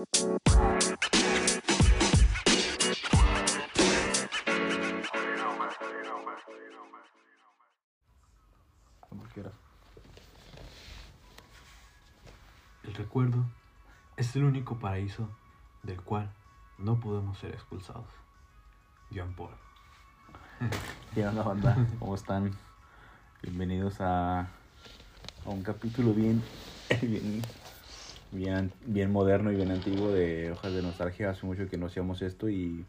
El recuerdo es el único paraíso del cual no podemos ser expulsados. John Paul. ¿Qué onda, banda? ¿Cómo están? Bienvenidos a, a un capítulo bien, bien, bien, bien moderno y bien antiguo de Hojas de Nostalgia. Hace mucho que no hacíamos esto y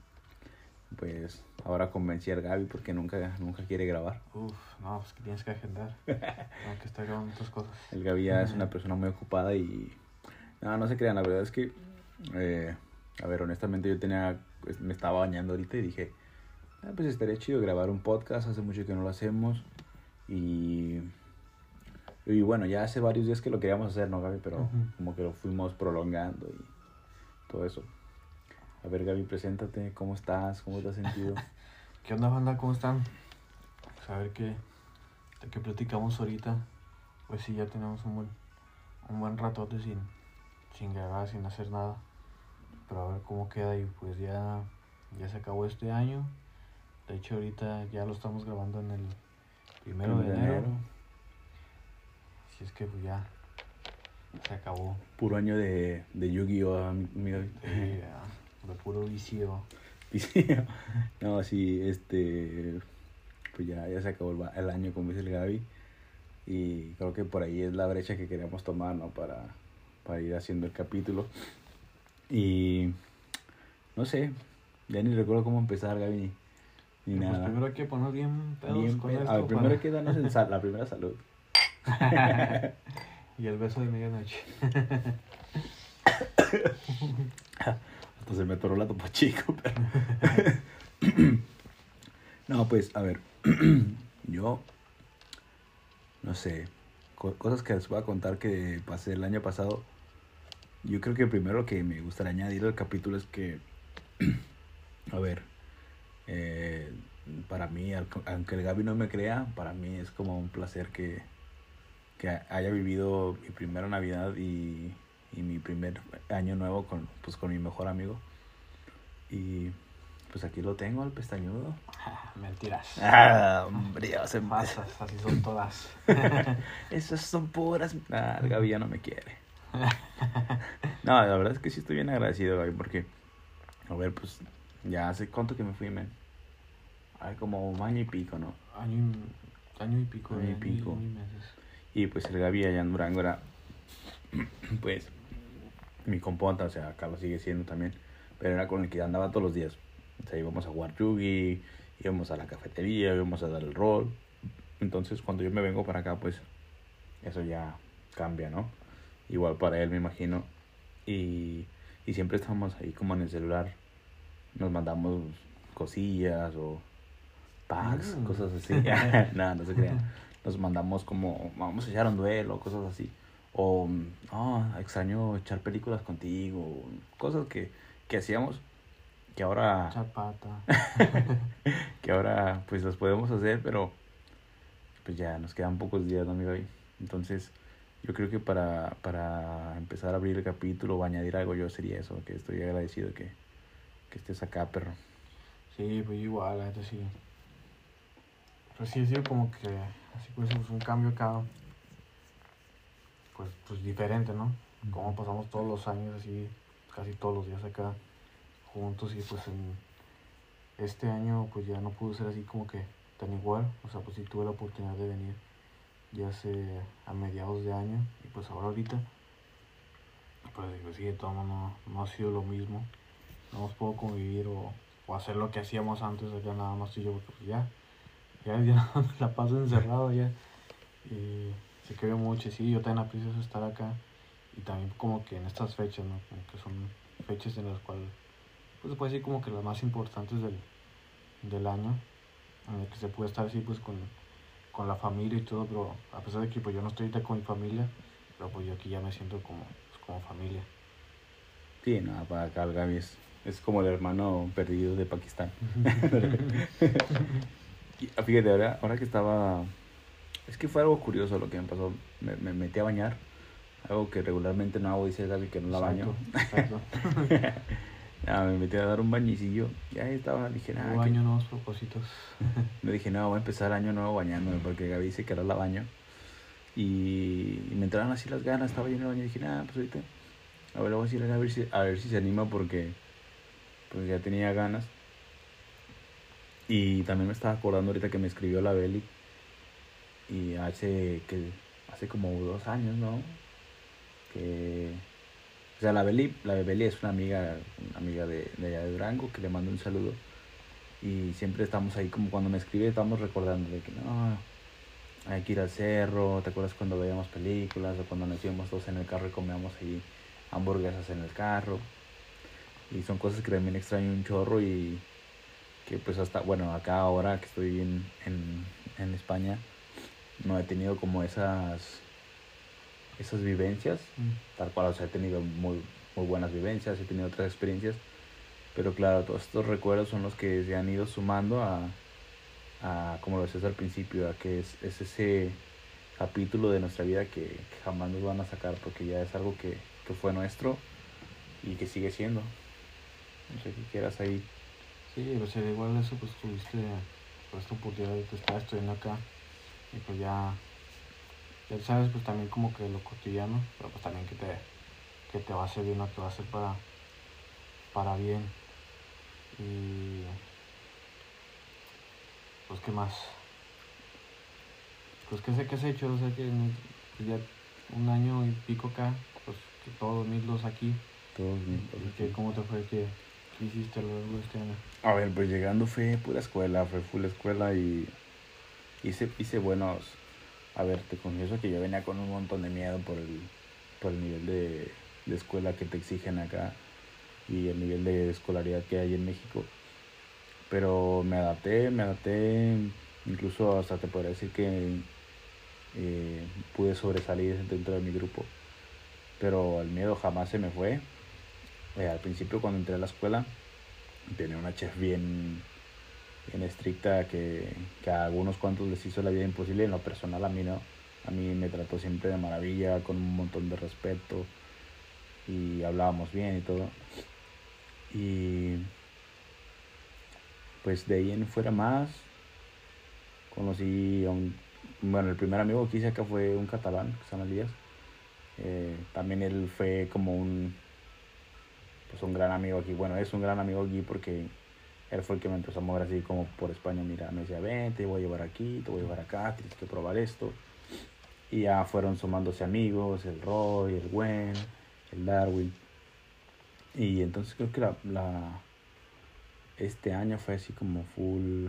pues ahora convencí al Gaby porque nunca, nunca quiere grabar. Uf, no, pues que tienes que agendar. Tengo que estar grabando otras cosas. El Gaby ya es una persona muy ocupada y... No, no se crean, la verdad es que... eh, a ver, honestamente yo tenía... pues, me estaba bañando ahorita y dije... "Ah, pues estaría chido grabar un podcast, hace mucho que no lo hacemos. Y... Y bueno, ya hace varios días que lo queríamos hacer, ¿no, Gaby? Pero como que lo fuimos prolongando y todo eso. A ver, Gaby, preséntate. ¿Cómo estás? ¿Cómo te has sentido? ¿Qué onda, banda? ¿Cómo están? Pues a ver qué, de qué platicamos ahorita. Pues sí, ya tenemos un buen, un buen ratote sin, sin grabar, sin hacer nada. Pero a ver cómo queda y pues ya, ya se acabó este año. De hecho, ahorita ya lo estamos grabando en el primero de enero. Es que pues ya se acabó. Puro año de, de Yu-Gi-Oh! Sí, ya, de puro vicio. Vicio. no, sí, este. Pues ya, ya se acabó el, año, como dice el Gaby. Y creo que por ahí es la brecha que queríamos tomar, ¿no? Para, para ir haciendo el capítulo. Y. No sé, ya ni recuerdo cómo empezar, Gaby, ni, ni Pues nada. primero hay que poner bien pedos Bien con esto a ver, primero hay que darnos el sal- la primera salud. y el beso de medianoche. Hasta se me atoró la topo chico, no, pues, a ver. yo. No sé. co- cosas que les voy a contar que pasé el año pasado. Yo creo que primero que me gustaría añadir al capítulo es que. a ver. eh, para mí, aunque el Gaby no me crea, para mí es como un placer que, que haya vivido mi primera Navidad y, y mi primer año nuevo con, pues, con mi mejor amigo. Y pues aquí lo tengo, el pestañudo. Mentiras. Ah, hombre, se Pasas, así son todas. Esas son puras. Ah, el Gaby ya no me quiere. No, la verdad es que sí estoy bien agradecido, Gaby, porque, a ver, pues, ya hace cuánto que me fui, men. Ay, como un año y pico, ¿no? año, y, año y pico. Año y año y meses. Y pues el Gaby allá en Durango era, pues, mi componta, o sea, acá lo sigue siendo también, pero era con el que andaba todos los días. O sea, íbamos a jugar yugi, íbamos a la cafetería, íbamos a dar el rol. Entonces, cuando yo me vengo para acá, pues, eso ya cambia, ¿no? Igual para él, me imagino. Y, y siempre estamos ahí como en el celular. Nos mandamos cosillas o packs, Mm. cosas así. Nada, no se crean nos mandamos como, vamos a echar un duelo, cosas así. O, no, extraño echar películas contigo, cosas que, que hacíamos que ahora, Chapata. que ahora pues las podemos hacer, pero pues ya nos quedan pocos días, ¿no, amigo? Entonces, yo creo que para, para empezar a abrir el capítulo o añadir algo, yo sería eso, que estoy agradecido que, que estés acá, perro. Sí, pues igual, la sí. Pues sí, ha sido como que, así pues, pues, un cambio acá, pues, pues diferente, ¿no? Como pasamos todos los años así, casi todos los días acá juntos y pues en este año pues ya no pudo ser así como que tan igual, o sea, pues sí tuve la oportunidad de venir ya hace a mediados de año y pues ahora ahorita, pues digo, sí, de todo no, no ha sido lo mismo, no hemos podido convivir o, o hacer lo que hacíamos antes, acá nada más tú y yo, porque pues ya, ya, ya la paso encerrado ya, y se que veo mucho, y sí, yo también aprecio estar acá, y también como que en estas fechas, ¿no? Como que son fechas en las cuales, pues se puede decir como que las más importantes del, del año, en el que se puede estar así pues con, con la familia y todo, pero a pesar de que pues yo no estoy ahorita con mi familia, pero pues yo aquí ya me siento como, pues, como familia. Sí, nada, para acá el Gaby es, es como el hermano perdido de Pakistán. Ah, Fíjate, ahora, ahora que estaba... Es que fue algo curioso lo que me pasó. Me, me metí a bañar. algo que regularmente no hago, dice Gaby, que no la baño. Exacto. Nada, me metí a dar un bañicillo y ahí estaba, dije, nada, que- baño, nuevos propósitos. me dije, no, voy a empezar año nuevo bañándome porque Gaby dice que ahora la baño. Y, y me entraron así las ganas, estaba lleno el baño y dije, nada, pues ahorita, a ver, voy a decir a Gaby si- a ver si se anima porque pues ya tenía ganas. Y también me estaba acordando ahorita que me escribió la Beli. Y hace que hace como dos años, ¿no? Que o sea, la Beli, la Beli es una amiga, una amiga de, de allá de Durango que le mando un saludo. Y siempre estamos ahí como cuando me escribe estamos recordando de que no, hay que ir al cerro, ¿te acuerdas cuando veíamos películas o cuando nos íbamos todos en el carro y comíamos ahí hamburguesas en el carro? Y son cosas que también extraño un chorro y que pues hasta, bueno, acá ahora que estoy en, en, en España, no he tenido como esas, esas vivencias, Mm. tal cual, o sea, he tenido muy, muy buenas vivencias, he tenido otras experiencias, pero claro, todos estos recuerdos son los que se han ido sumando a, a como lo decías al principio, a que es, es ese capítulo de nuestra vida que, que jamás nos van a sacar porque ya es algo que, que fue nuestro y que sigue siendo. No sé qué quieras ahí. Sí, pues al igual eso, pues tuviste pues, esta oportunidad de que estar estudiando acá. Y pues ya, ya sabes, pues también como que lo cotidiano, pero pues también que te, que te va a hacer bien o que va a ser para, para bien. Y pues qué más. Pues qué sé qué has hecho, o sea que que ya un año y pico acá, pues que todos 2002 aquí. Que bien. ¿Cómo te fue? ¿Qué, qué hiciste a lo largo de este año? A ver, pues llegando fue pura escuela, fue full escuela y hice, hice buenos... A ver, te confieso que yo venía con un montón de miedo por el, por el nivel de, de escuela que te exigen acá y el nivel de escolaridad que hay en México. Pero me adapté, me adapté, incluso hasta te podría decir que eh, pude sobresalir dentro de mi grupo. Pero el miedo jamás se me fue. Eh, al principio cuando entré a la escuela tenía una chef bien, bien estricta que, que a algunos cuantos les hizo la vida imposible. En lo personal a mí no. A mí me trató siempre de maravilla, con un montón de respeto y hablábamos bien y todo. Y pues de ahí en fuera más conocí a un... Bueno, el primer amigo que hice acá fue un catalán, que se llama Elías. Eh, también él fue como un pues un gran amigo aquí. Bueno, es un gran amigo aquí porque él fue el que me empezó a mover así como por España. Mira, me decía, ven, te voy a llevar aquí, te voy a llevar acá, tienes que probar esto. Y ya fueron sumándose amigos, el Roy, el Gwen, el Darwin. Y entonces creo que la, la este año fue así como full,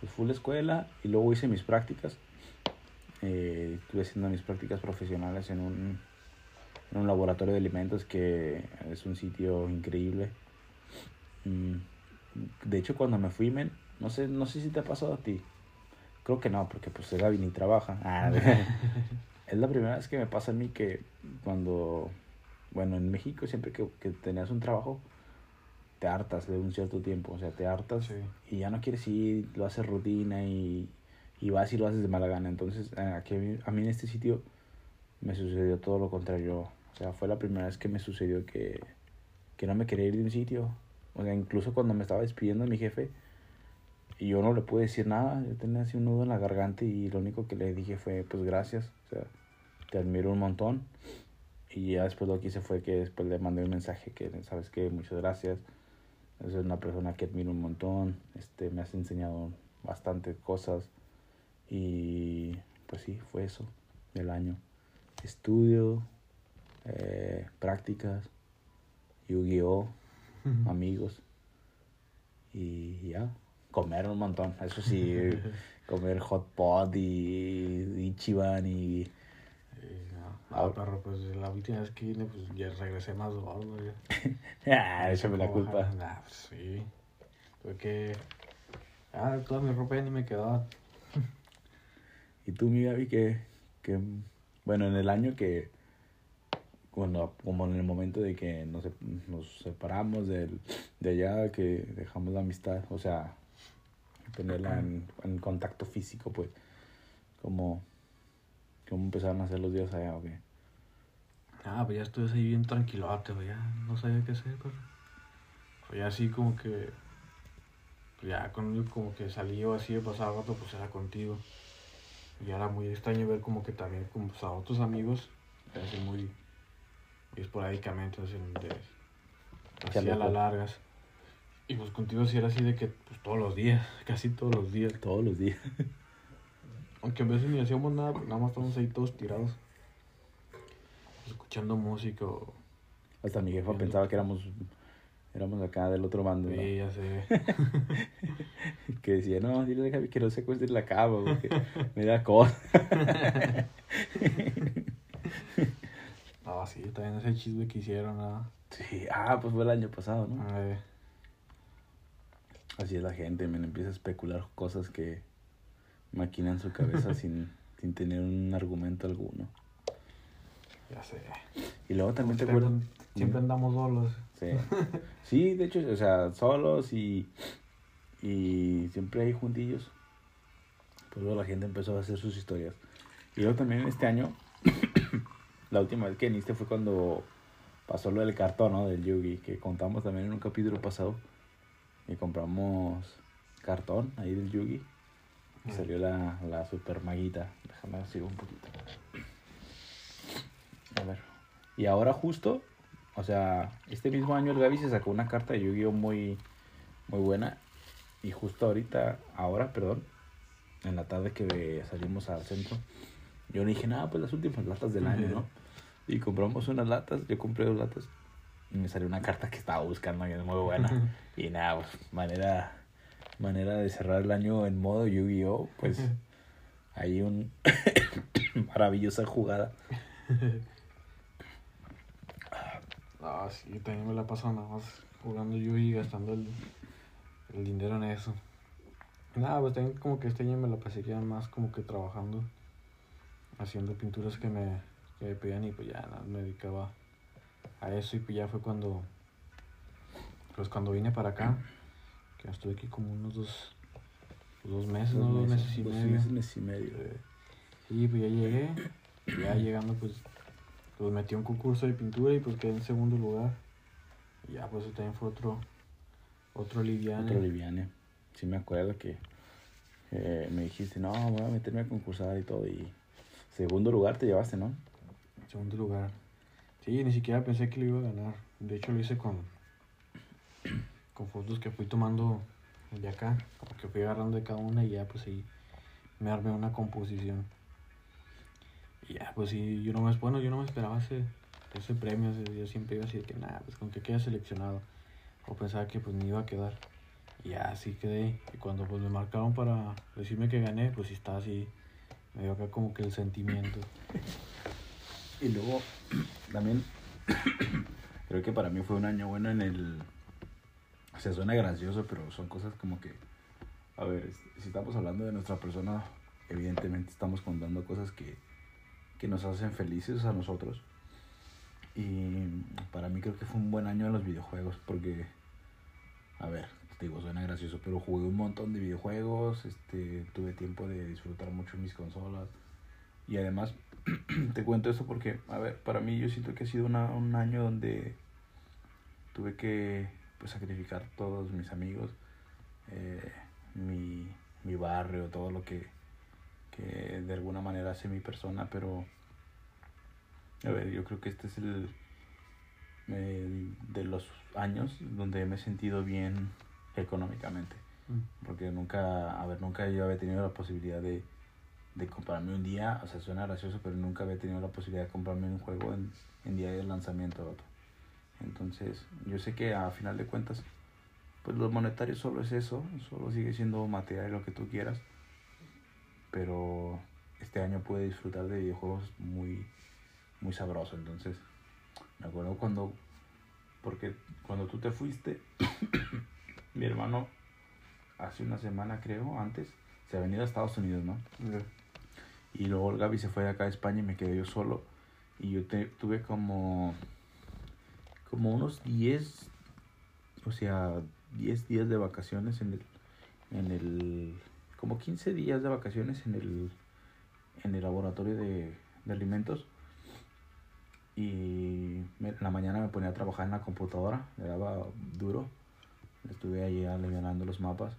pues full escuela. Y luego hice mis prácticas. Eh, estuve haciendo mis prácticas profesionales en un, en un laboratorio de alimentos que es un sitio increíble. Mm, De hecho, cuando me fui, men, no sé, no sé si te ha pasado a ti. Creo que no, porque pues Gaby ni trabaja. Ah, es la primera vez que me pasa a mí que cuando, bueno, en México siempre que, que tenías un trabajo, te hartas de un cierto tiempo. O sea, te hartas Sí. y ya no quieres ir, lo haces rutina y, y vas y lo haces de mala gana. Entonces, aquí a mí en este sitio me sucedió todo lo contrario. O sea, fue la primera vez que me sucedió que, que no me quería ir de un sitio. O sea, incluso cuando me estaba despidiendo de mi jefe, y yo no le pude decir nada, yo tenía así un nudo en la garganta y lo único que le dije fue, pues gracias, o sea, te admiro un montón. Y ya después lo que hice fue que después le mandé un mensaje que, ¿sabes qué? Muchas gracias. Es una persona que admiro un montón, este, me has enseñado bastantes cosas. Y pues sí, fue eso, el año. Estudio, eh, prácticas, Yu-Gi-Oh, amigos y ya, comer un montón. Eso sí, comer hot pot y Ichiban y... Eh, no, ah, perro, pues la última vez que vine, pues ya regresé más gordo. ah, Ya. échame la culpa. Nah, pues sí. Porque. Ah, toda mi ropa ya ni me quedaba. Y tú, mi Gaby, que, que, bueno, en el año que, cuando, como en el momento de que nos, nos separamos del, de allá, que dejamos la amistad, o sea, tenerla en, en contacto físico, pues, como, cómo empezaron a hacer los días allá, ¿o qué? Ah, pues ya estuve ahí bien tranquilote, ya no sabía qué hacer, pero. Pues ya así como que. Pues ya con como que salí yo así de pasar rato, pues era contigo. Y era muy extraño ver como que también como pues, a otros amigos, así muy esporádicamente, Ya así a las largas. Y pues contigo sí era así de que pues todos los días, casi todos los días. Todos los días. Aunque a veces ni hacíamos nada, pues nada más estábamos ahí todos tirados. Escuchando música o... Hasta mi jefa Viendo. pensaba que éramos, éramos acá del otro bando. ¿no? Sí, ya sé. Que decía, no, dile a Javi que no secuestre la cama, porque me da cosa. Ah, sí, también ese chisme que hicieron, ¿no? Sí, ah, pues fue el año pasado, ¿no? Eh, Así es la gente, me empieza a especular cosas que maquinan su cabeza sin, sin tener un argumento alguno. ya sé. Y luego también te acuerdas. Siempre andamos solos. Sí. sí, de hecho, o sea, solos y, y siempre hay juntillos. Pues luego la gente empezó a hacer sus historias. Y luego también este año, la última vez que viniste fue cuando pasó lo del cartón, ¿no? Del Yugi, que contamos también en un capítulo pasado. Y compramos cartón ahí del Yugi. Y salió la, la super maguita. Déjame así un poquito. A ver. Y ahora justo, o sea, este mismo año el Gaby se sacó una carta de Yu-Gi-Oh muy, muy buena. Y justo ahorita, ahora, perdón, en la tarde que salimos al centro, yo le dije, nada, pues las últimas latas del año, ¿no? Y compramos unas latas, yo compré dos latas. Y me salió una carta que estaba buscando y es muy buena. Y nada, pues manera, manera de cerrar el año en modo Yu-Gi-Oh! Pues hay un maravillosa jugada. Ah, sí, también me la paso nada más jugando yo y gastando el, el dinero en eso. Nada, pues también como que este año me la pasaría más como que trabajando, haciendo pinturas que me, que me pedían y pues ya nada, me dedicaba a eso y pues ya fue cuando, pues cuando vine para acá, que estuve aquí como unos dos, dos meses, ¿no? Dos meses y dos medio. meses, meses y medio. Eh, Sí, pues ya llegué. y Ya llegando, pues, pues metí un concurso de pintura y pues quedé en segundo lugar. Y ya, pues eso también fue otro, otro liviano. Otro liviane. Sí me acuerdo que eh, me dijiste, no, voy a meterme a concursar y todo. Y segundo lugar te llevaste, ¿no? Segundo lugar. Sí, ni siquiera pensé que lo iba a ganar. De hecho, lo hice con, con fotos que fui tomando de acá. Como que fui agarrando de cada una y ya, pues ahí me armé una composición. Y ya, pues sí, yo no me, bueno, yo no me esperaba ese, ese premio. Yo siempre iba a decir que nada, pues con que quede seleccionado. O pensaba que pues ni iba a quedar. Y ya, así quedé. Y cuando pues me marcaron para decirme que gané, pues sí estaba así. Me dio acá como que el sentimiento. Y luego también creo que para mí fue un año bueno en el... O sea, suena gracioso, pero son cosas como que... A ver, si estamos hablando de nuestra persona, evidentemente estamos contando cosas que, que nos hacen felices a nosotros. Y para mí creo que fue un buen año en los videojuegos, porque... A ver, te digo, suena gracioso, pero jugué un montón de videojuegos, este, tuve tiempo de disfrutar mucho mis consolas. Y además, te cuento esto porque, a ver, para mí yo siento que ha sido una- un año donde tuve que pues, sacrificar todos mis amigos, eh, mi, mi barrio, todo lo que, que de alguna manera hace mi persona, pero, a ver, yo creo que este es el, el de los años donde me he sentido bien económicamente. Porque nunca, a ver, nunca yo había tenido la posibilidad de, de comprarme un día, o sea, suena gracioso, pero nunca había tenido la posibilidad de comprarme un juego en, en día de lanzamiento. vato. Entonces, yo sé que a final de cuentas, pues lo monetario solo es eso, solo sigue siendo material lo que tú quieras, pero este año pude disfrutar de videojuegos muy, muy sabroso, entonces, me acuerdo cuando, porque cuando tú te fuiste, mi hermano hace una semana creo, antes, se ha venido a Estados Unidos, ¿no? Y luego el Gaby se fue de acá a España y me quedé yo solo. Y yo tuve como, como unos 10, o sea, 10 días de vacaciones en el, en el, como 15 días de vacaciones en el, en el laboratorio de, de alimentos. Y en la mañana me ponía a trabajar en la computadora, le daba duro. Estuve ahí aliviando los mapas.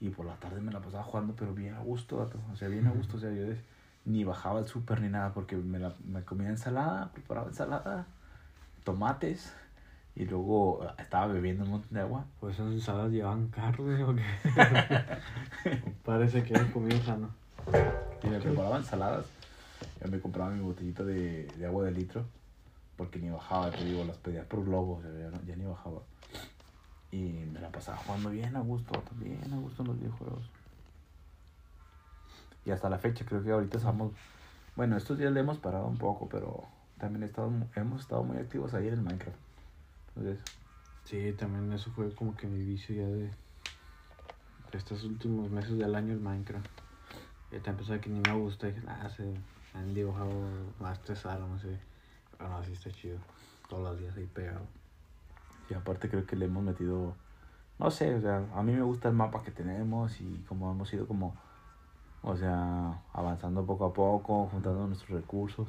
Y por la tarde me la pasaba jugando, pero bien a gusto, vato. O sea, bien a gusto. O sea, yo de- ni bajaba el súper ni nada, porque me, la, me comía ensalada, preparaba ensalada, tomates. Y luego eh, estaba bebiendo un montón de agua. Pues esas ensaladas llevan carne o qué. Parece que es comida sana. Y me preparaba ensaladas. Yo me compraba mi botellita de, de agua de litro. Porque ni bajaba, te digo, las pedía por globo. O sea, ya, no- ya ni bajaba. Y me la pasaba jugando bien a gusto, vato, bien a gusto en los videojuegos. Y hasta la fecha, creo que ahorita estamos. Bueno, estos días le hemos parado un poco, pero también he hemos estado muy activos ahí en el Minecraft. Entonces, Sí, también eso fue como que mi vicio ya de, estos últimos meses del año el Minecraft. Y te empezó a que ni me gusta, dije, ah, se han dibujado más tesaro, no sé. Pero no, así está chido. Todos los días ahí pegado. Y aparte creo que le hemos metido, no sé, o sea, a mí me gusta el mapa que tenemos y como hemos ido como, o sea, avanzando poco a poco, juntando nuestros recursos.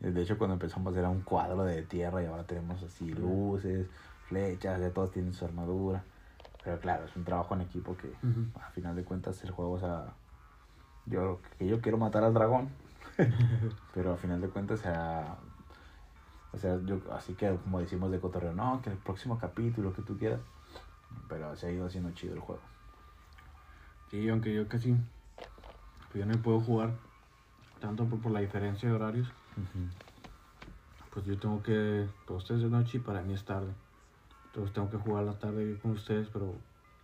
Eh, De hecho, cuando empezamos era un cuadro de tierra y ahora tenemos así luces, flechas, ya todos tienen su armadura. Pero claro, es un trabajo en equipo que a final de cuentas el juego, o sea, yo, que yo quiero matar al dragón, pero a final de cuentas, o sea, o sea, yo, así que como decimos de cotorreo, no, que el próximo capítulo, que tú quieras, pero se ha ido haciendo chido el juego. Sí, aunque yo casi, pues yo no puedo jugar tanto por, por la diferencia de horarios. Pues yo tengo que, para ustedes es noche y para mí es tarde. Entonces tengo que jugar la tarde con ustedes, pero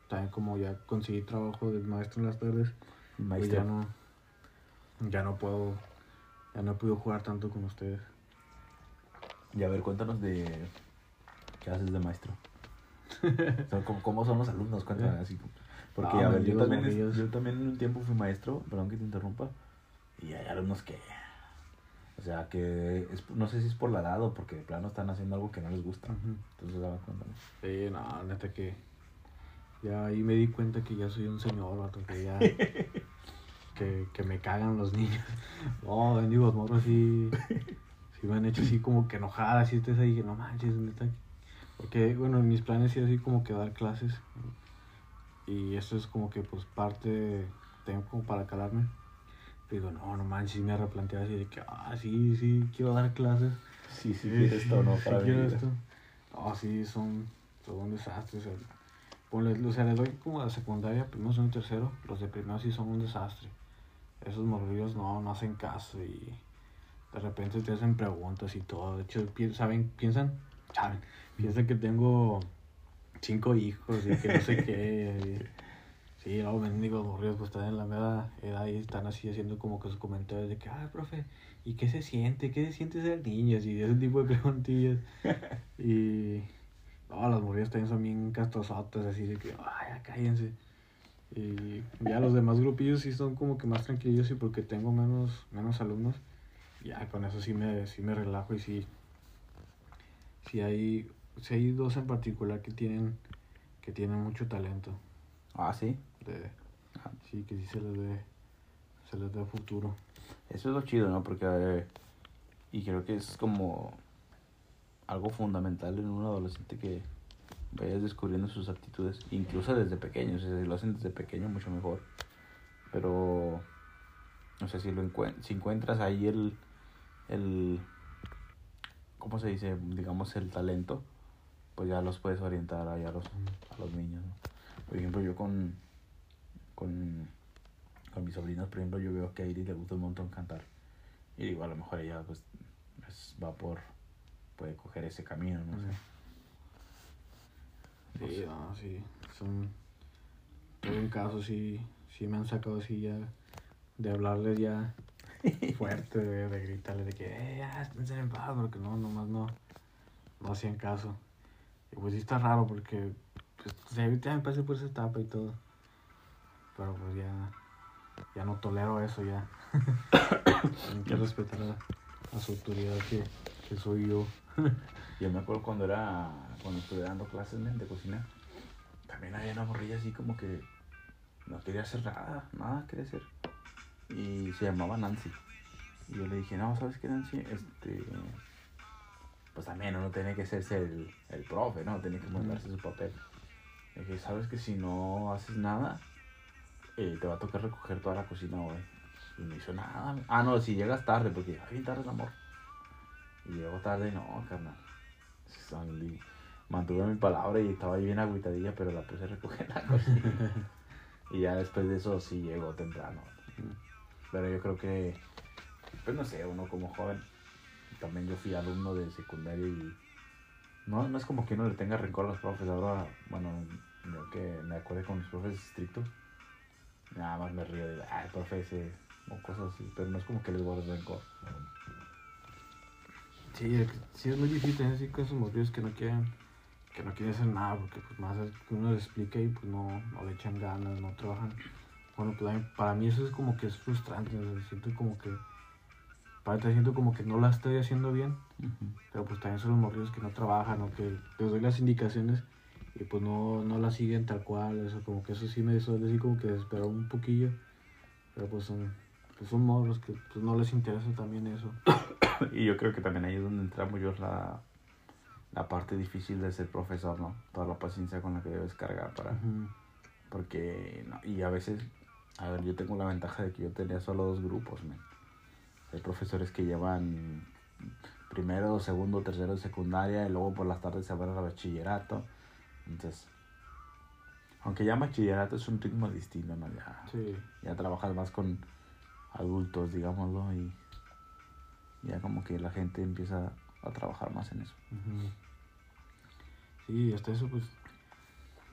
también como ya conseguí trabajo de maestro en las tardes, pues Maestro, ya no, ya no puedo, ya no he podido jugar tanto con ustedes. Y a ver, cuéntanos de qué haces de maestro. O sea, ¿cómo, cómo son los alumnos? Cuéntame así. Porque, a ver, yo también, es- yo también en un tiempo fui maestro, perdón que te interrumpa, y hay alumnos que, o sea, que es- no sé si es por la edad o porque de plano están haciendo algo que no les gusta. Entonces, a ver, cuéntame. Sí, no, neta que ya ahí me di cuenta que ya soy un señor, vato, que ya que, que me cagan los niños. No, bendigos morros sí, sí me han hecho así como que enojada, así estés ahí, que no manches, neta. Porque, bueno, en mis planes sí así como que dar clases. Y esto es como que pues parte, tengo como para calarme. Digo, no, no manches, sí me replanteé así de que, ah, sí, sí, quiero dar clases. Sí, sí, quieres esto, ¿no? Sí Para quiero venir. esto. No, sí, son, son un desastre. O sea, les doy como a secundaria, primero, segundo y tercero. Los de primero sí son un desastre. Esos morrillos no, no hacen caso y de repente te hacen preguntas y todo. De hecho, pi- saben, piensan, saben, piensan que tengo cinco hijos y que no sé qué. Sí, no, bendigo morrillos, pues están en la media edad y están así haciendo como que sus comentarios de que, ay, profe, ¿y qué se siente? ¿Qué se siente ser niña? Y ese tipo de preguntillas. y, no, las morrillas también son bien castrosotas, así de que, ay, ya cállense. Y ya los demás grupillos sí son como que más tranquilos y porque tengo menos, menos alumnos, ya con eso sí me, sí me relajo y sí, sí hay, sí hay dos en particular que tienen, que tienen mucho talento. Ah, sí. De, sí, que sí se les dé, se les dé futuro. Eso es lo chido, ¿no? Porque, eh, y creo que es como algo fundamental en un adolescente que vayas descubriendo sus aptitudes, incluso desde pequeños, o sea, si lo hacen desde pequeño mucho mejor. Pero, no sé, si, lo encuent si encuentras ahí el, el, ¿cómo se dice? Digamos, el talento, pues ya los puedes orientar ahí a los, los niños. Por ejemplo, yo con, con, con mis sobrinas, por ejemplo, yo veo que a Iris le gusta un montón cantar. Y digo, a lo mejor ella pues, es- va por, puede coger ese camino, no sé. Sí, no, sí. Son. Un caso, sí. Sí me han sacado así ya. De hablarles ya fuerte, de, de gritarles de que, eh, ya, estén en paz, porque no, nomás no. No hacían caso. Y pues sí está raro porque. Pues, ahorita me pasé por esa etapa y todo. Pero pues ya. Ya no tolero eso ya. Tienen que respetar a, a su autoridad que, que soy yo. Yo me acuerdo cuando era, cuando estuve dando clases de cocina, también había una morrilla así como que no quería hacer nada, nada quería hacer. Y se llamaba Nancy. Y yo le dije, no, ¿sabes qué, Nancy? Este, pues también uno tiene que ser el, el profe, ¿no? Tiene que mandarse su papel. De que sabes que si no haces nada, eh, te va a tocar recoger toda la cocina hoy. Y no hizo nada. Ah, no, si llegas tarde, porque llega bien tarde el amor. Y llego tarde, no, carnal. Son- Mantuve mi palabra y estaba ahí bien agüitadilla, pero la puse a recoger la cocina. y ya después de eso sí llegó temprano. Pero yo creo que, pues no sé, uno como joven, también yo fui alumno de secundaria y no, no es como que uno le tenga rencor a los profes. Ahora, bueno, yo que me acuerdo con los profes estrictos, nada más me río de, ay, profe ese", o cosas así, pero no es como que les guarde rencor. Sí, sí es muy difícil tener así con esos morrillos que no quieren, que no quieren hacer nada, porque pues más que uno les explica y pues no, no le echan ganas, no trabajan. Bueno, pues para mí eso es como que es frustrante, o sea, siento como que, para te siento como que no la estoy haciendo bien, pero pues también son los morrillos que no trabajan o que les doy las indicaciones y pues no, no las siguen tal cual, eso como que eso sí me suele decir como que desesperó un poquillo, pero pues son, pues son morros que pues no les interesa también eso. Y yo creo que también ahí es donde entra mucho la, la parte difícil de ser profesor, ¿no? Toda la paciencia con la que debes cargar para... Porque, no, y a veces, a ver, yo tengo la ventaja de que yo tenía solo dos grupos, men. Hay profesores que llevan primero, segundo, tercero de secundaria y luego por las tardes se van al bachillerato. Entonces, aunque ya bachillerato es un ritmo distinto, ¿no? Ya, Sí. ya trabajas más con adultos, digámoslo, y ya como que la gente empieza a trabajar más en eso. Sí, hasta eso, pues,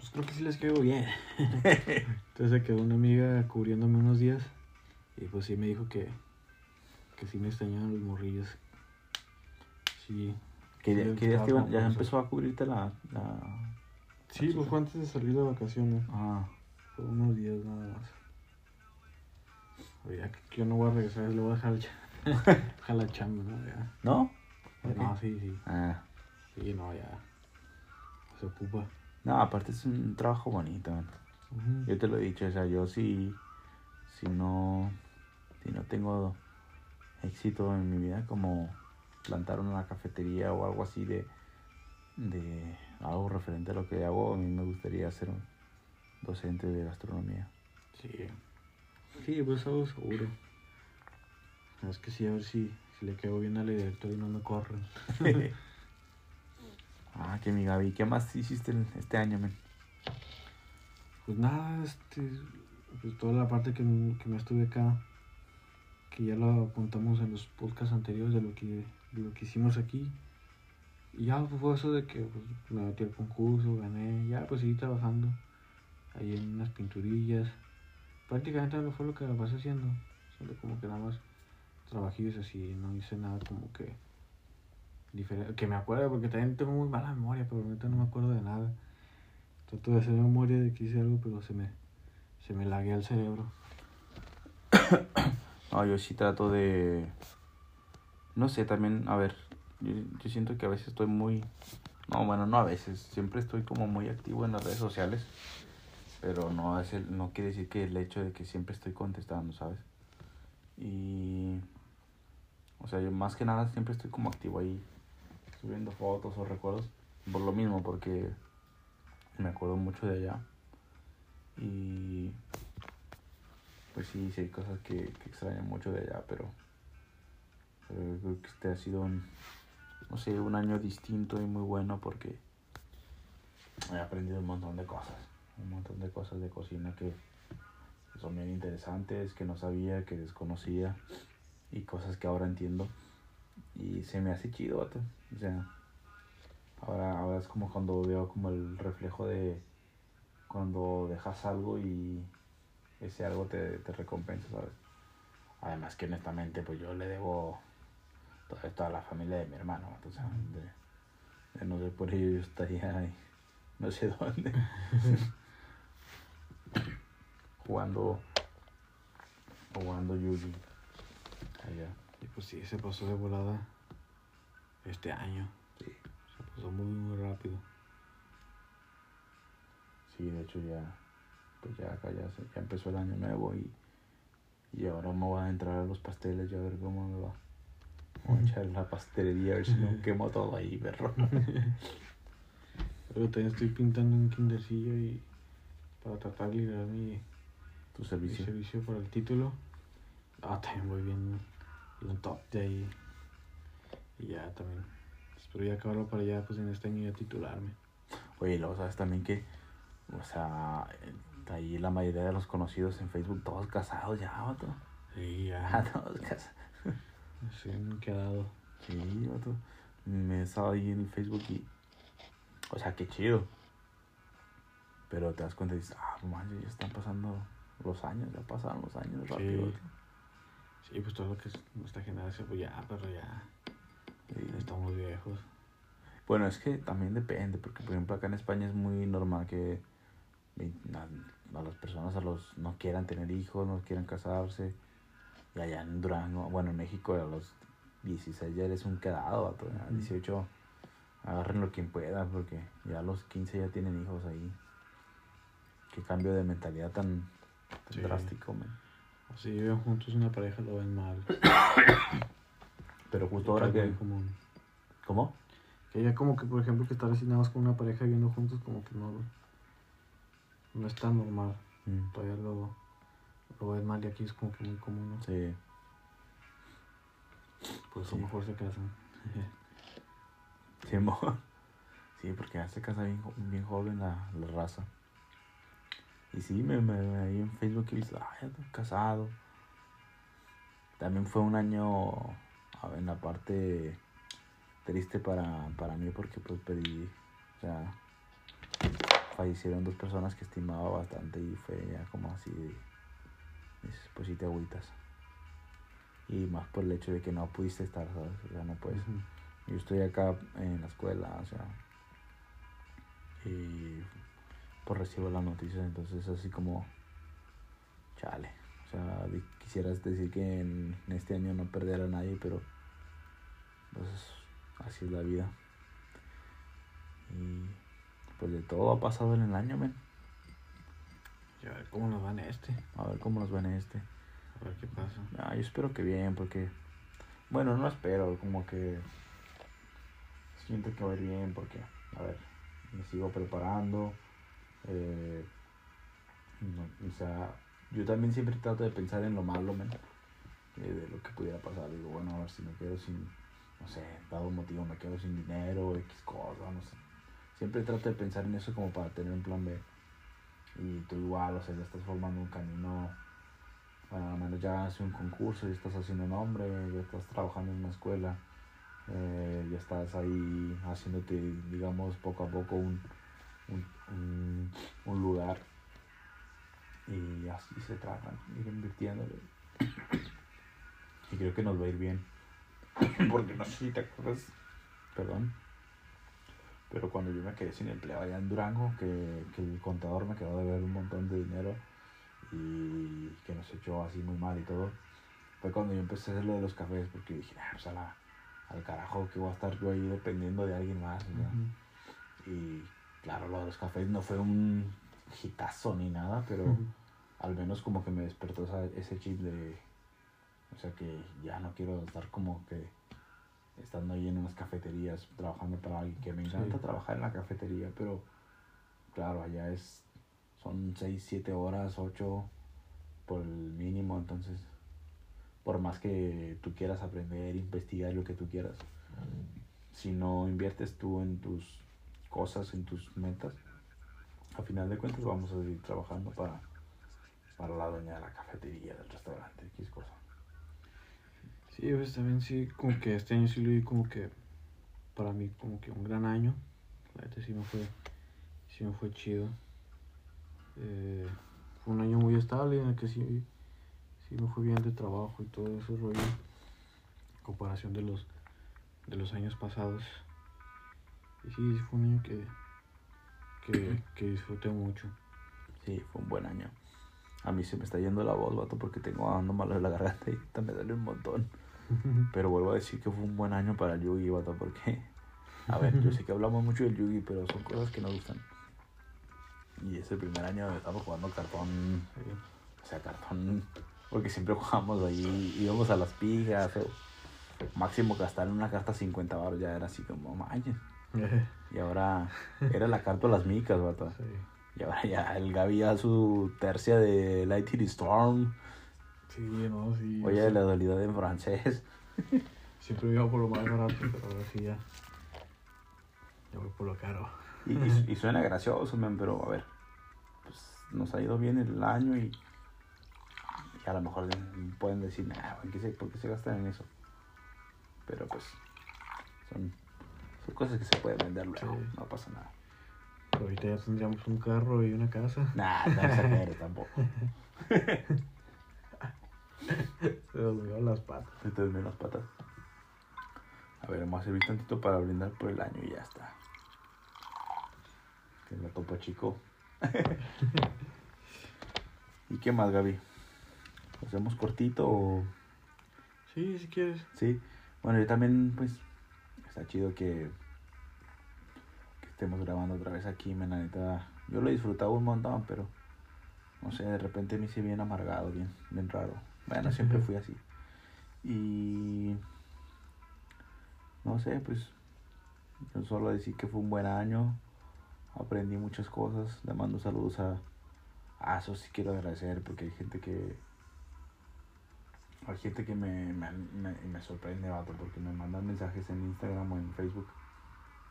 pues creo que sí les quedó bien. Entonces se quedó una amiga cubriéndome unos días y pues sí me dijo que, que sí me extrañaban los morrillos. Sí. ¿Qué, día- Sí, qué días estaba te iban- ya empezó a cubrirte la... la... Sí, pues fue antes de salir de vacaciones. Ah, Fue unos días nada más. Ya que yo no voy a regresar, le voy a dejar, ya- dejar la chamba, ¿no? Ya. ¿no? No, sí, sí. Ah. Sí, no, ya. Se ocupa. No, aparte es un trabajo bonito. Yo te lo he dicho, o sea, yo si, si no, si no tengo éxito en mi vida como plantar una cafetería o algo así de, de algo referente a lo que hago, a mí me gustaría ser un docente de gastronomía. Sí. Sí, pues algo seguro. Es que sí, a ver si, si le quedo bien al director y no me corren. ah, que mi Gaby, ¿qué más hiciste este año, men? Pues nada, este, pues toda la parte que, que me estuve acá, que ya lo apuntamos en los podcasts anteriores de lo que, lo que hicimos aquí. Y ya fue eso de que pues, me metí al concurso, gané, ya pues seguí trabajando ahí en unas pinturillas. Prácticamente no fue lo que pasé haciendo, solo como que nada más trabajillos así, no hice nada como que diferente, que me acuerdo porque también tengo muy mala memoria, pero ahorita no me acuerdo de nada. Trato de hacer memoria de que hice algo, pero se me, se me laguea el cerebro. No, yo sí trato de... No sé, también, a ver, yo, yo siento que a veces estoy muy... No, bueno, no a veces, siempre estoy como muy activo en las redes sociales, pero no, es el, no quiere decir que el hecho de que siempre estoy contestando, ¿sabes? Y... O sea, yo más que nada siempre estoy como activo ahí, subiendo fotos o recuerdos, por lo mismo, porque me acuerdo mucho de allá. Y pues sí, sí hay cosas que, que extraño mucho de allá, pero, pero creo que este ha sido un, no sé, un año distinto y muy bueno porque he aprendido un montón de cosas, un montón de cosas de cocina que son bien interesantes, que no sabía, que desconocía y cosas que ahora entiendo y se me hace chido, vato. o sea, ahora, ahora es como cuando veo como el reflejo de cuando dejas algo y ese algo te, te recompensa, ¿sabes? Además que honestamente pues yo le debo todo esto a la familia de mi hermano, o sea, de, de no ser por ello yo estaría ahí, no sé dónde, jugando, jugando Yugi allá. Y pues sí, se pasó de volada este año. Sí. Se pasó muy, muy rápido. Sí, de hecho ya, pues ya acá ya, se- ya empezó el año nuevo y, y ahora me voy a entrar a los pasteles y a ver cómo me va. Voy a echar la pastelería a ver si no quemo todo ahí, perro. Pero también estoy pintando un kindercillo y para tratar de liberar mi, Tu mi servicio. servicio para el título. Ah, también voy bien, bien top de ahí. Y ya también. Espero ya acabarlo para ya, pues en este año ya titularme. Oye, luego sabes también que, o sea, ahí la mayoría de los conocidos en Facebook, todos casados ya, vato. Sí, Ya, todos casados. Sí, me he quedado. Sí, vato. Me estaba ahí en el Facebook y. O sea, qué chido. Pero te das cuenta y dices, ah, manches, ya están pasando los años, ya pasaron los años rápido. Sí, pues todo lo que es nuestra generación, pues ya, pero ya estamos viejos. Bueno, es que también depende, porque por ejemplo acá en España es muy normal que a, a las personas a los no quieran tener hijos, no quieran casarse. Y allá en Durango, bueno, en México a los 16 ya eres un quedado, a Ujú. 18 agárrenlo quien pueda, porque ya a los 15 ya tienen hijos ahí. Qué cambio de mentalidad tan, tan Sí. drástico, man. Si viven juntos una pareja lo ven mal. Pero justo ahora que... común. ¿Cómo? Que ya como que, por ejemplo, que estar así nada más con una pareja viviendo juntos, como que no, no es tan normal. Mm, Todavía lo, lo ven mal y aquí es como que muy común, ¿no? Sí. Pues Sí. a lo mejor se casan. Sí, sí, porque ya se casa bien, bien joven la, la raza. Y sí, me, me, ahí en Facebook he visto, estoy casado. También fue un año en la parte triste para, para mí porque pues pedí, o sea, fallecieron dos personas que estimaba bastante y fue ya como así, pues sí te agüitas. Y más por el hecho de que no pudiste estar, ¿sabes? O sea, no puedes. Yo estoy acá en la escuela, o sea, y pues recibo las noticias, entonces así como, chale, o sea, quisieras decir que en, en este año no perder a nadie, pero pues así es la vida. Y pues de todo ha pasado en el año, men. Y a ver cómo nos va en este. A ver cómo nos va en este. A ver qué pasa. Ah, yo espero que bien, porque. Bueno, no espero, como que. Siento que va a ir bien, porque. A ver, me sigo preparando. Eh, o sea, yo también siempre trato de pensar en lo malo, men, eh, de lo que pudiera pasar. Digo, bueno, a ver si me quedo sin. No sé, dado un motivo, me quedo sin dinero, X cosa, no sé. Siempre trato de pensar en eso como para tener un plan B. Y tú igual, o sea, ya estás formando un camino bueno, al menos ya haces un concurso, ya estás haciendo nombre, ya estás trabajando en una escuela, eh, ya estás ahí haciéndote, digamos, poco a poco un, un, un lugar. Y así se tratan, ir invirtiéndole. Y creo que nos va a ir bien. Porque no sé si te acuerdas, perdón, pero cuando yo me quedé sin empleo allá en Durango, que, que el contador me quedó de ver un montón de dinero y que nos echó así muy mal y todo, fue cuando yo empecé a hacer lo de los cafés, porque dije, ah, pues a la- al carajo que voy a estar yo ahí dependiendo de alguien más. Y claro, lo de los cafés no fue un hitazo ni nada, pero al menos como que me despertó esa- ese chip de, o sea que ya no quiero estar como que estando ahí en unas cafeterías trabajando para alguien, que me encanta Sí. trabajar en la cafetería, pero claro, allá es, son 6, 7 horas, 8 por el mínimo, entonces por más que tú quieras aprender, investigar lo que tú quieras, si no inviertes tú en tus cosas, en tus metas, a final de cuentas vamos a seguir trabajando para, para la dueña de la cafetería, del restaurante, X cosa. Sí, pues también sí, como que este año sí lo vi como que para mí como que un gran año. La neta sí me fue, sí me fue chido. Eh, fue un año muy estable en el que sí, sí me fue bien de trabajo y todo ese rollo. En comparación de los, de los años pasados. Y sí, fue un año que, que, que disfruté mucho. Sí, fue un buen año. A mí se me está yendo la voz, vato, porque tengo ando malo de la garganta y me duele un montón. Pero vuelvo a decir que fue un buen año para el Yugi, vato, porque... A ver, yo sé que hablamos mucho del Yugi, pero son cosas que nos gustan. Y ese primer año estamos jugando cartón, Sí. o sea, cartón, porque siempre jugamos ahí, íbamos a las pijas o, máximo gastar en una carta 50 baros ya era así como, manches. Y ahora era la carta de las micas, vato. Sí. Y ahora ya el Gaby ya su tercia de Lightning Storm. Sí, no, sí. Oye, la dualidad en francés. Siempre iba por lo más barato, pero ahora sí ya. Ya voy por lo caro. Y, y, y suena gracioso, man, pero a ver. Pues nos ha ido bien el año y, y a lo mejor pueden decir, nah, ¿por qué se, por qué se gastan en eso? Pero pues son, son cosas que se pueden vender luego, Sí. no pasa nada. Pero ahorita ya tendríamos un carro y una casa. Nah, no exageres tampoco. Se olvidaron las patas. Te te las patas. A ver, vamos a servir tantito para brindar por el año y ya está. Que la topa chico. ¿Y qué más, Gaby? ¿Lo hacemos cortito o...? Sí, si quieres. Sí. Bueno, yo también, pues, está chido que, que estemos grabando otra vez aquí, men, la neta. Yo lo he disfrutado un montón, pero, no sé, de repente me hice bien amargado, bien, bien raro. Bueno, siempre fui así. Y, no sé, pues, yo solo decir que fue un buen año. Aprendí muchas cosas. Le mando saludos a, a eso sí quiero agradecer porque hay gente que, hay gente que me, me, me, me sorprende, vato, porque me mandan mensajes en Instagram o en Facebook.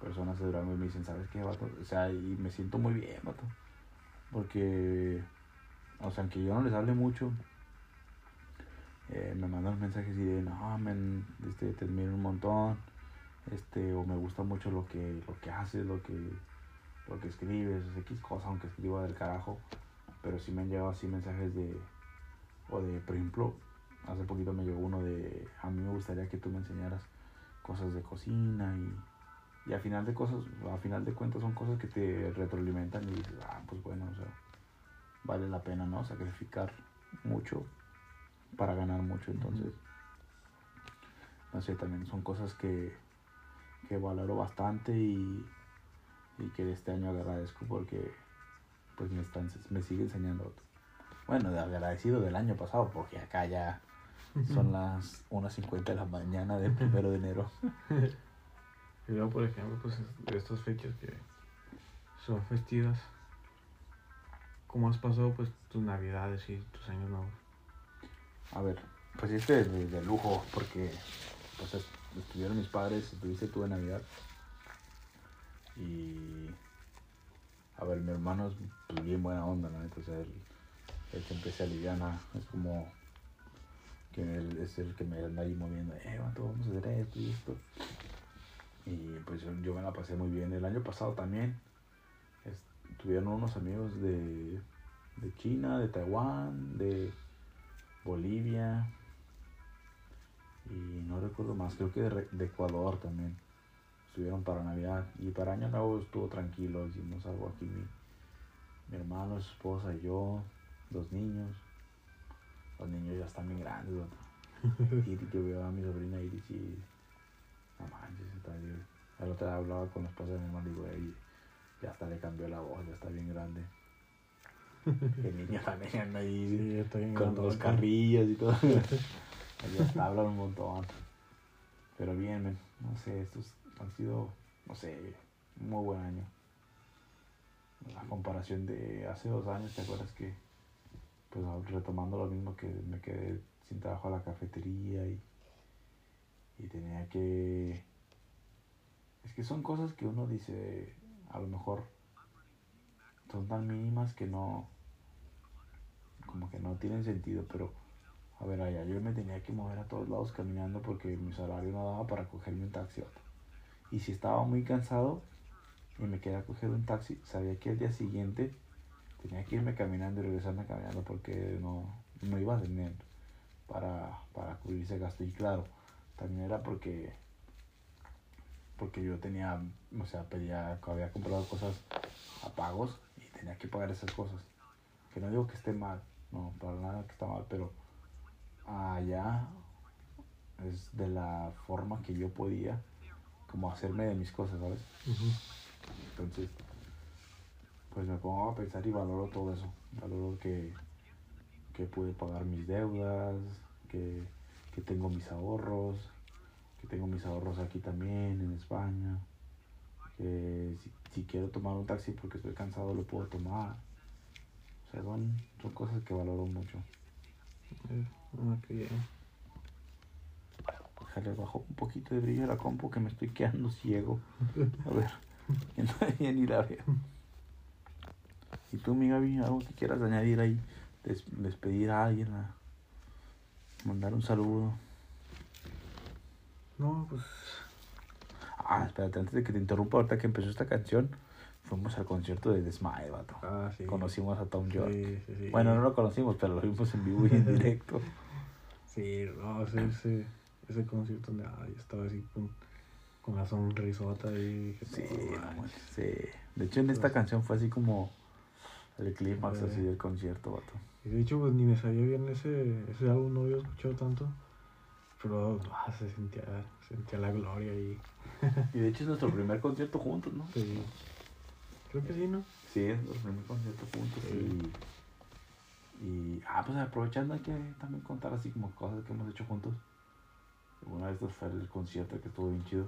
Personas de Durango y me dicen, ¿sabes qué, vato? O sea, y me siento muy bien, vato. Porque, o sea, aunque yo no les hable mucho, eh, me mandan mensajes y de, no, men, este, te admiro un montón. Este, o me gusta mucho lo que, lo que haces, lo que, lo que escribes, X cosa, aunque escriba del carajo. Pero sí me han llegado así mensajes de, o de, por ejemplo, hace poquito me llegó uno de a mí me gustaría que tú me enseñaras cosas de cocina y, y al final de cosas a final de cuentas son cosas que te retroalimentan y dices ah pues bueno o sea vale la pena no sacrificar mucho para ganar mucho entonces no sé también son cosas que que valoro bastante y, y que este año agradezco porque pues me están me sigue enseñando bueno, de agradecido del año pasado, porque acá ya son las 1.50 de la mañana del primero de enero. Y luego, por ejemplo, pues de estas fechas que son festivas. ¿Cómo has pasado pues tus navidades y tus años nuevos? A ver, pues este es de, de lujo, porque pues es- estuvieron mis padres, estuviste tú en Navidad. Y. A ver, mi hermano es pues, bien buena onda, ¿no? Entonces él, él se aliviana, es como es el que me anda ahí moviendo, eh, vamos a hacer esto y esto. Y pues yo, me la pasé muy bien. El año pasado también es- tuvieron unos amigos de, de China, de Taiwán, de Bolivia y no recuerdo más, creo que de Ecuador también. Estuvieron para Navidad y para Año Nuevo estuvo tranquilo, hicimos algo aquí mi, mi hermano, su esposa y yo, dos niños. Los niños ya están bien grandes, vato. Iris, yo veo a mi sobrina Iris y no manches, está bien. El otro día hablaba con la esposa de mi hermano y digo, "Ey, ya hasta le cambió la voz, ya está bien grande. El niño también anda ahí Sí, está bien con grandote. los carrillos y todo. ya está, hablan un montón. Pero bien, no sé, estos han sido, no sé, un muy buen año. A comparación de hace dos años, ¿te acuerdas que, pues retomando lo mismo que me quedé sin trabajo a la cafetería y, y tenía que... Es que son cosas que uno dice, a lo mejor son tan mínimas que no, como que no tienen sentido, pero a ver, allá yo me tenía que mover a todos lados caminando porque mi salario no daba para cogerme un taxi. Y si estaba muy cansado y me quedé a coger un taxi, sabía que el día siguiente tenía que irme caminando y regresarme caminando porque no, no iba a tener para, para cubrir ese gasto. Y claro, también era porque porque yo tenía, o sea, pedía, había comprado cosas a pagos y tenía que pagar esas cosas. Que no digo que esté mal, no, para nada que está mal, pero allá es de la forma que yo podía como hacerme de mis cosas, ¿sabes? Entonces, pues me pongo a pensar y valoro todo eso. Valoro que, que pude pagar mis deudas, que, que tengo mis ahorros. que tengo mis ahorros aquí también, en España. Que si, si quiero tomar un taxi porque estoy cansado, lo puedo tomar. O sea, son, son cosas que valoro mucho. Eh, bien. Déjale, bajo un poquito de brillo a la compu que me estoy quedando ciego. A ver, ya ni la veo. ¿Y tú, mi Gaby, algo que quieras añadir ahí? Des- despedir a alguien, a mandar un saludo. No, pues. Ah, espérate, antes de que te interrumpa, ahorita que empezó esta canción, fuimos al concierto de The Smile, vato. Ah, sí. Conocimos a Tom York. Sí, sí, sí. Bueno, no lo conocimos, pero lo vimos en vivo y en directo. Sí, no, ese, ese, ese concierto donde ay, estaba así con, con la sonrisota y dije, Sí, "No no manches". manches, sí. De hecho, en esta canción fue así como el clímax Sí. así del concierto, vato. Y de hecho, pues ni me sabía bien ese, ese álbum, no había escuchado tanto. Pero ah, se sentía, sentía la gloria y. Y de hecho es nuestro primer concierto juntos, ¿no? Sí. Creo que sí, ¿no? Sí, es nuestro primer concierto juntos Sí. y... Y... Ah, pues aprovechando hay que también contar así como cosas que hemos hecho juntos. Una de estas fue el concierto que estuvo bien chido.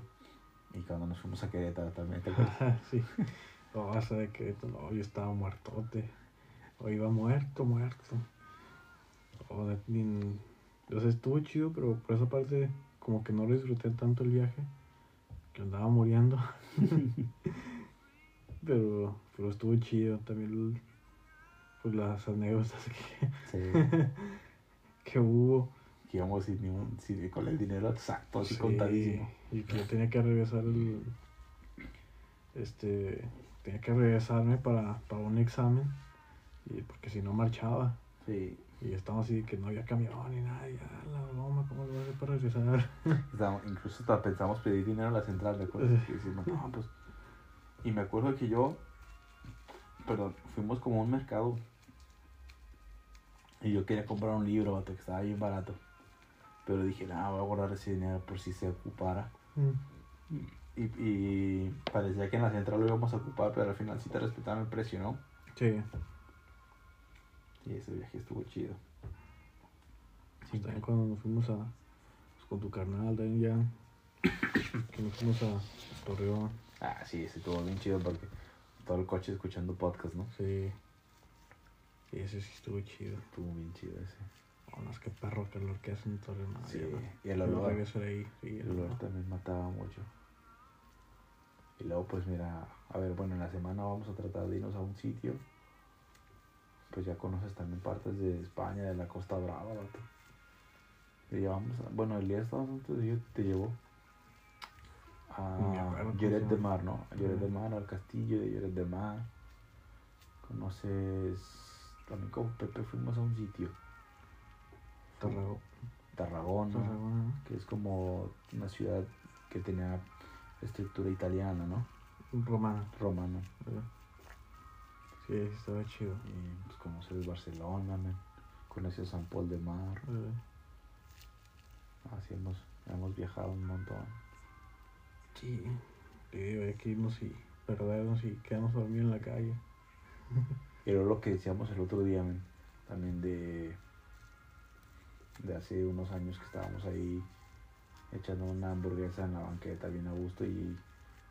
Y cuando nos fuimos a Querétaro también, ¿te acuerdas? sí. No, vas a ver que no, yo estaba muertote. O iba muerto, muerto. O de- ni- o sea, estuvo chido, pero por esa parte, como que no lo disfruté tanto el viaje. Que andaba muriendo. pero, pero estuvo chido también. Pues las anécdotas que, Sí. que hubo. Que íbamos sin ningún, sin, con el dinero exacto, así Sí, contadísimo. Y que yo tenía que regresar el. Este. Tenía que regresarme para, para un examen. Y porque si no marchaba. Sí. Y estábamos así que no había camión ni nada. Y ya, la broma, ¿cómo lo voy a hacer para regresar? Estábamos- incluso hasta pensamos pedir dinero a la central, ¿de acuerdo? Y decimos, no, pues. Y me acuerdo que yo, perdón, fuimos como a un mercado. Y yo quería comprar un libro, que estaba bien barato. Pero dije, no, voy a guardar ese dinero por si se ocupara. Y, y parecía que en la central lo íbamos a ocupar, pero al final sí te respetaron el precio, ¿no? Sí. Y ese viaje estuvo chido. Sí, también cuando nos fuimos a. pues, con tu carnal, también ya. que nos fuimos a Torreón. Ah, sí, ese estuvo bien chido porque todo el coche escuchando podcast, ¿no? Sí. Sí, ese sí estuvo chido. Estuvo bien chido ese. Oh, no, es que perro calor que hace en Torreón. Sí, y el olor. El olor también mataba mucho. Y luego, pues mira, a ver, bueno, en la semana vamos a tratar de irnos a un sitio. Pues ya conoces también partes de España, de la Costa Brava, vato. Te llevamos, a- bueno, el día de Estados Unidos yo te llevó a Lloret de. Mar, ¿no? A Lloret de. Mar, al castillo de Lloret de Mar. Conoces, también con Pepe fuimos a un sitio, Tarragona. Tarragona. Tarragona, que es como una ciudad que tenía estructura italiana, ¿no? Romana. Romana. Sí, estaba chido. Y pues conoces Barcelona, man. conoces San Paul de Mar. Así hemos, hemos viajado un montón. Sí. Sí, hay que irnos y perdernos y quedarnos dormidos en la calle. Luego lo que decíamos el otro día, man, también de, de hace unos años que estábamos ahí echando una hamburguesa en la banqueta bien a gusto y,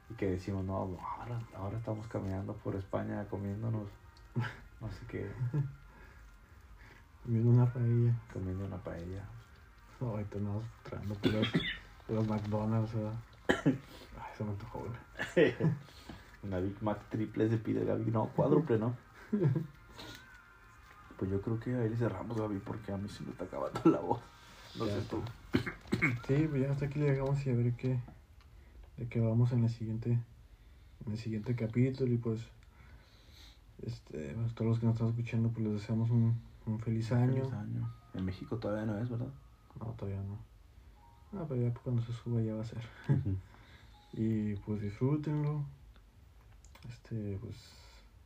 y que decimos, no, ahora, ahora estamos caminando por España comiéndonos, no sé qué, Comiendo una paella. comiendo una paella. No, ahorita andamos trayendo puras, puras McDonald's, ¿verdad? Ay, se me antojó una. Una Big Mac triple se pide Gaby. No, cuádruple, ¿no? Pues yo creo que ahí le cerramos, Gaby, porque a mí se me está acabando la voz. No Ya sé tú. Sí, pues ya hasta aquí le dejamos y a ver qué, de qué vamos en el siguiente, en el siguiente capítulo y pues, este, pues, todos los que nos están escuchando pues les deseamos un, un feliz año. Feliz año. En México todavía no es, ¿verdad? No, todavía no. Ah, pero ya cuando se suba ya va a ser. Y pues disfrútenlo. Este, pues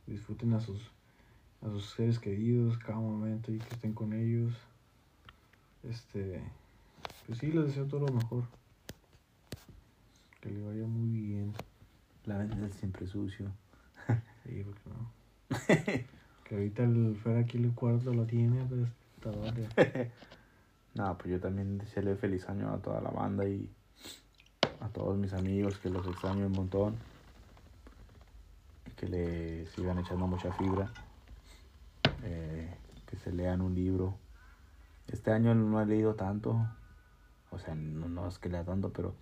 disfruten a sus a sus seres queridos cada momento y que estén con ellos. Este, pues sí, les deseo todo lo mejor. Que le vaya muy bien. La venta es siempre sucio. Sí, porque no. que ahorita el fuera aquí el cuarto lo tiene, pues está vale. No, pues yo también desearle feliz año a toda la banda y a todos mis amigos que los extraño un montón. Que le sigan echando mucha fibra. Eh, que se lean un libro. Este año no he leído tanto. O sea, no, no es que lea tanto, pero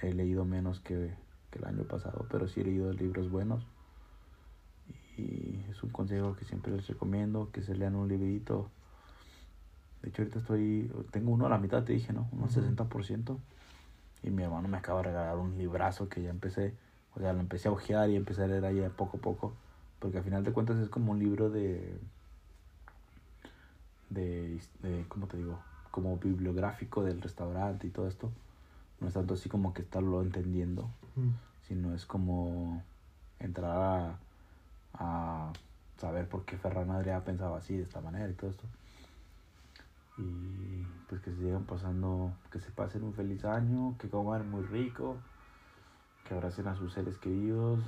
he leído menos que, que el año pasado. Pero sí he leído libros buenos. Y es un consejo que siempre les recomiendo, que se lean un librito. De hecho, ahorita estoy, tengo uno a la mitad, te dije, ¿no? Un 60%. Y mi hermano me acaba de regalar un librazo que ya empecé, o sea, lo empecé a ojear y empecé a leer ahí poco a poco. Porque al final de cuentas es como un libro de, de, de ¿cómo te digo? Como bibliográfico del restaurante y todo esto. No es tanto así como que estarlo entendiendo, sino es como entrar a a saber por qué Ferran Adrià pensaba así, de esta manera y todo esto. Y pues que se sigan pasando, que se pasen un feliz año, que coman muy rico, que abracen a sus seres queridos,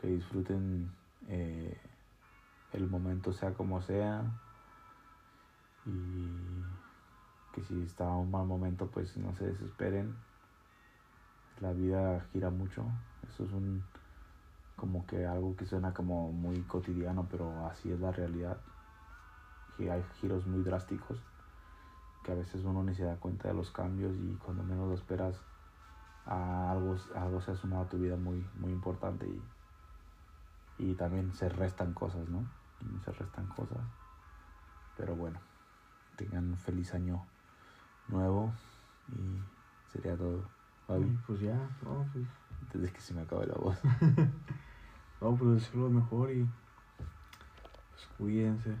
que disfruten eh, el momento sea como sea y que si está un mal momento pues no se desesperen. La vida gira mucho, eso es un como que algo que suena como muy cotidiano, pero así es la realidad. Que hay giros muy drásticos, que a veces uno ni se da cuenta de los cambios y cuando menos lo esperas, algo, algo se ha sumado a tu vida muy, muy importante y, y también se restan cosas, ¿no? se restan cosas. Pero bueno, tengan un feliz año nuevo y sería todo. Pues ya, no, pues. Antes que se me acabe la voz. No, pues decirlo mejor y pues cuídense.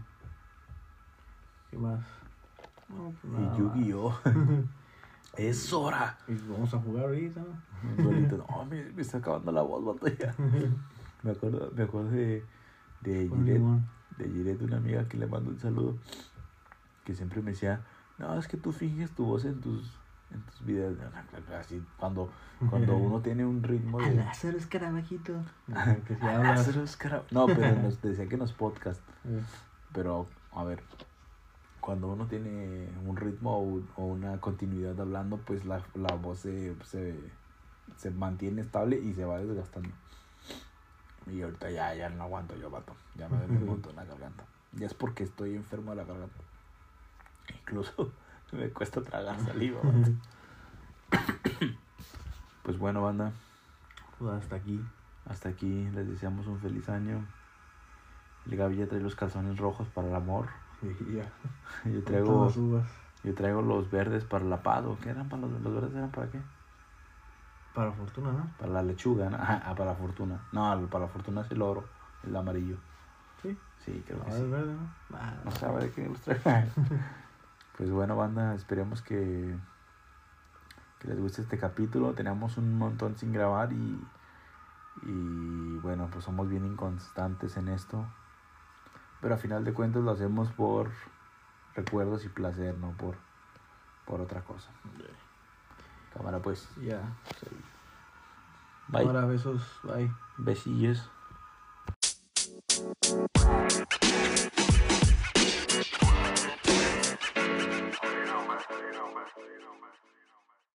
¿Qué más? No, pues nada. Y Yu-Gi-Oh! es hora. Y vamos a jugar ahorita, ¿no? no, me, me, está acabando la voz, batalla. me acuerdo, me acuerdo de, de Giret, de Giret, una amiga que le mando un saludo, que siempre me decía, no, es que tú finges tu voz en tus en tus videos. Así, cuando, cuando uno tiene un ritmo de. Lázaro Escarabajito. que se habla. No, pero nos decía que en los podcasts. Pero, a ver, cuando uno tiene un ritmo o, una continuidad hablando, pues la, la voz se, se, se, mantiene estable y se va desgastando. Y ahorita ya, ya no aguanto yo, vato. Ya me duele un la garganta. Ya es porque estoy enfermo de la garganta. Incluso me cuesta tragar saliva. pues bueno, banda. Pues hasta aquí. Hasta aquí. Les deseamos un feliz año. El Gaby ya trae los calzones rojos para el amor. Yo traigo. Yo traigo los verdes para la pado. ¿Qué eran para los, los verdes? ¿Eran para qué? Para la fortuna, ¿no? Para la lechuga, ¿no? Ah, para la fortuna. No, para la fortuna es el oro, el amarillo. ¿Sí? Sí, creo que sí. el verde, ¿no? Ah, no sabe de qué los trae. Pues bueno, banda, esperemos que, que les guste este capítulo. Tenemos un montón sin grabar y, y bueno, pues somos bien inconstantes en esto. Pero a final de cuentas lo hacemos por recuerdos y placer, no por, por otra cosa. Cámara pues. Ya. Bye. Cámara, besos. Bye. Besillos.